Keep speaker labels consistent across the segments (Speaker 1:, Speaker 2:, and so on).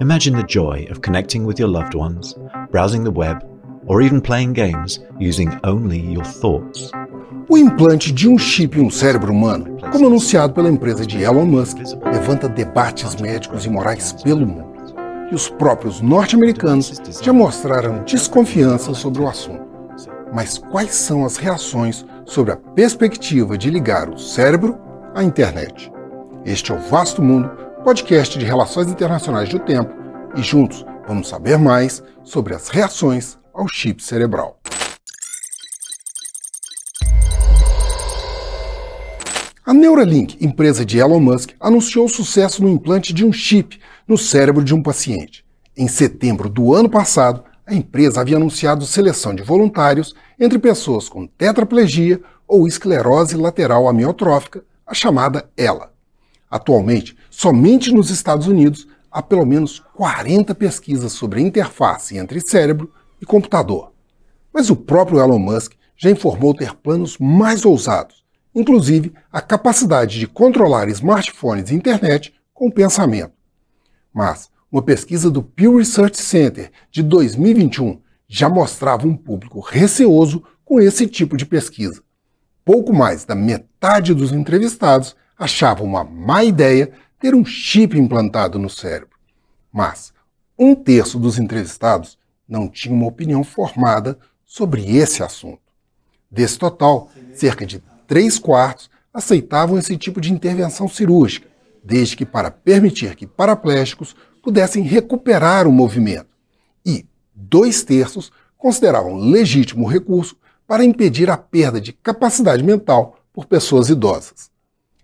Speaker 1: Imagine the joy of connecting with your loved ones, browsing the web, or even playing games using only your thoughts.
Speaker 2: O implante de um chip em um cérebro humano, como anunciado pela empresa de Elon Musk, levanta debates médicos e morais pelo mundo. E os próprios norte-americanos já mostraram desconfiança sobre o assunto. Mas quais são as reações sobre a perspectiva de ligar o cérebro à internet? Este é o Vasto Mundo podcast de Relações Internacionais do Tempo, e juntos vamos saber mais sobre as reações ao chip cerebral. A Neuralink, empresa de Elon Musk, anunciou o sucesso no implante de um chip no cérebro de um paciente. Em setembro do ano passado, a empresa havia anunciado seleção de voluntários entre pessoas com tetraplegia ou esclerose lateral amiotrófica, a chamada ELA. Atualmente, somente nos Estados Unidos há pelo menos 40 pesquisas sobre a interface entre cérebro e computador. Mas o próprio Elon Musk já informou ter planos mais ousados, inclusive a capacidade de controlar smartphones e internet com pensamento. Mas uma pesquisa do Pew Research Center de 2021 já mostrava um público receoso com esse tipo de pesquisa. Pouco mais da metade dos entrevistados achava uma má ideia ter um chip implantado no cérebro. Mas um terço dos entrevistados não tinha uma opinião formada sobre esse assunto. Desse total, cerca de três quartos aceitavam esse tipo de intervenção cirúrgica, desde que para permitir que paraplégicos pudessem recuperar o movimento. E dois terços consideravam legítimo recurso para impedir a perda de capacidade mental por pessoas idosas.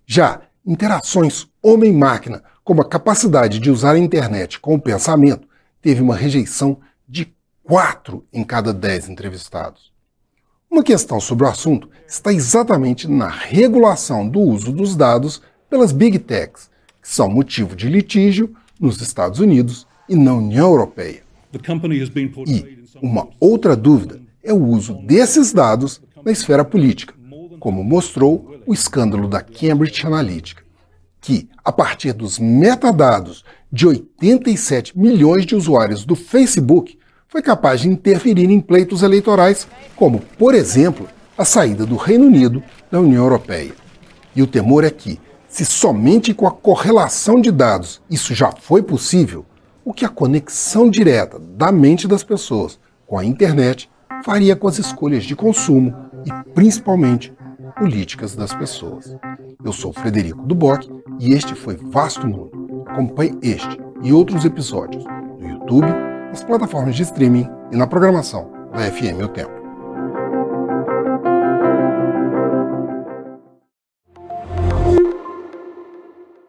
Speaker 2: Já interações homem-máquina, como a capacidade de usar a internet com o pensamento, teve uma rejeição de 4 em cada 10 entrevistados. Uma questão sobre o assunto está exatamente na regulação do uso dos dados pelas Big Techs, que são motivo de litígio nos Estados Unidos e na União Europeia. E uma outra dúvida é o uso desses dados na esfera política, como mostrou o escândalo da Cambridge Analytica, que, a partir dos metadados de 87 milhões de usuários do Facebook, foi capaz de interferir em pleitos eleitorais, como, por exemplo, a saída do Reino Unido da União Europeia. E o temor é que, se somente com a correlação de dados isso já foi possível, o que a conexão direta da mente das pessoas com a internet faria com as escolhas de consumo e, principalmente, políticas das pessoas. Eu sou Frederico Duboc e este foi Vasto Mundo. Acompanhe este e outros episódios no YouTube, nas plataformas de streaming e na programação da FM O Tempo.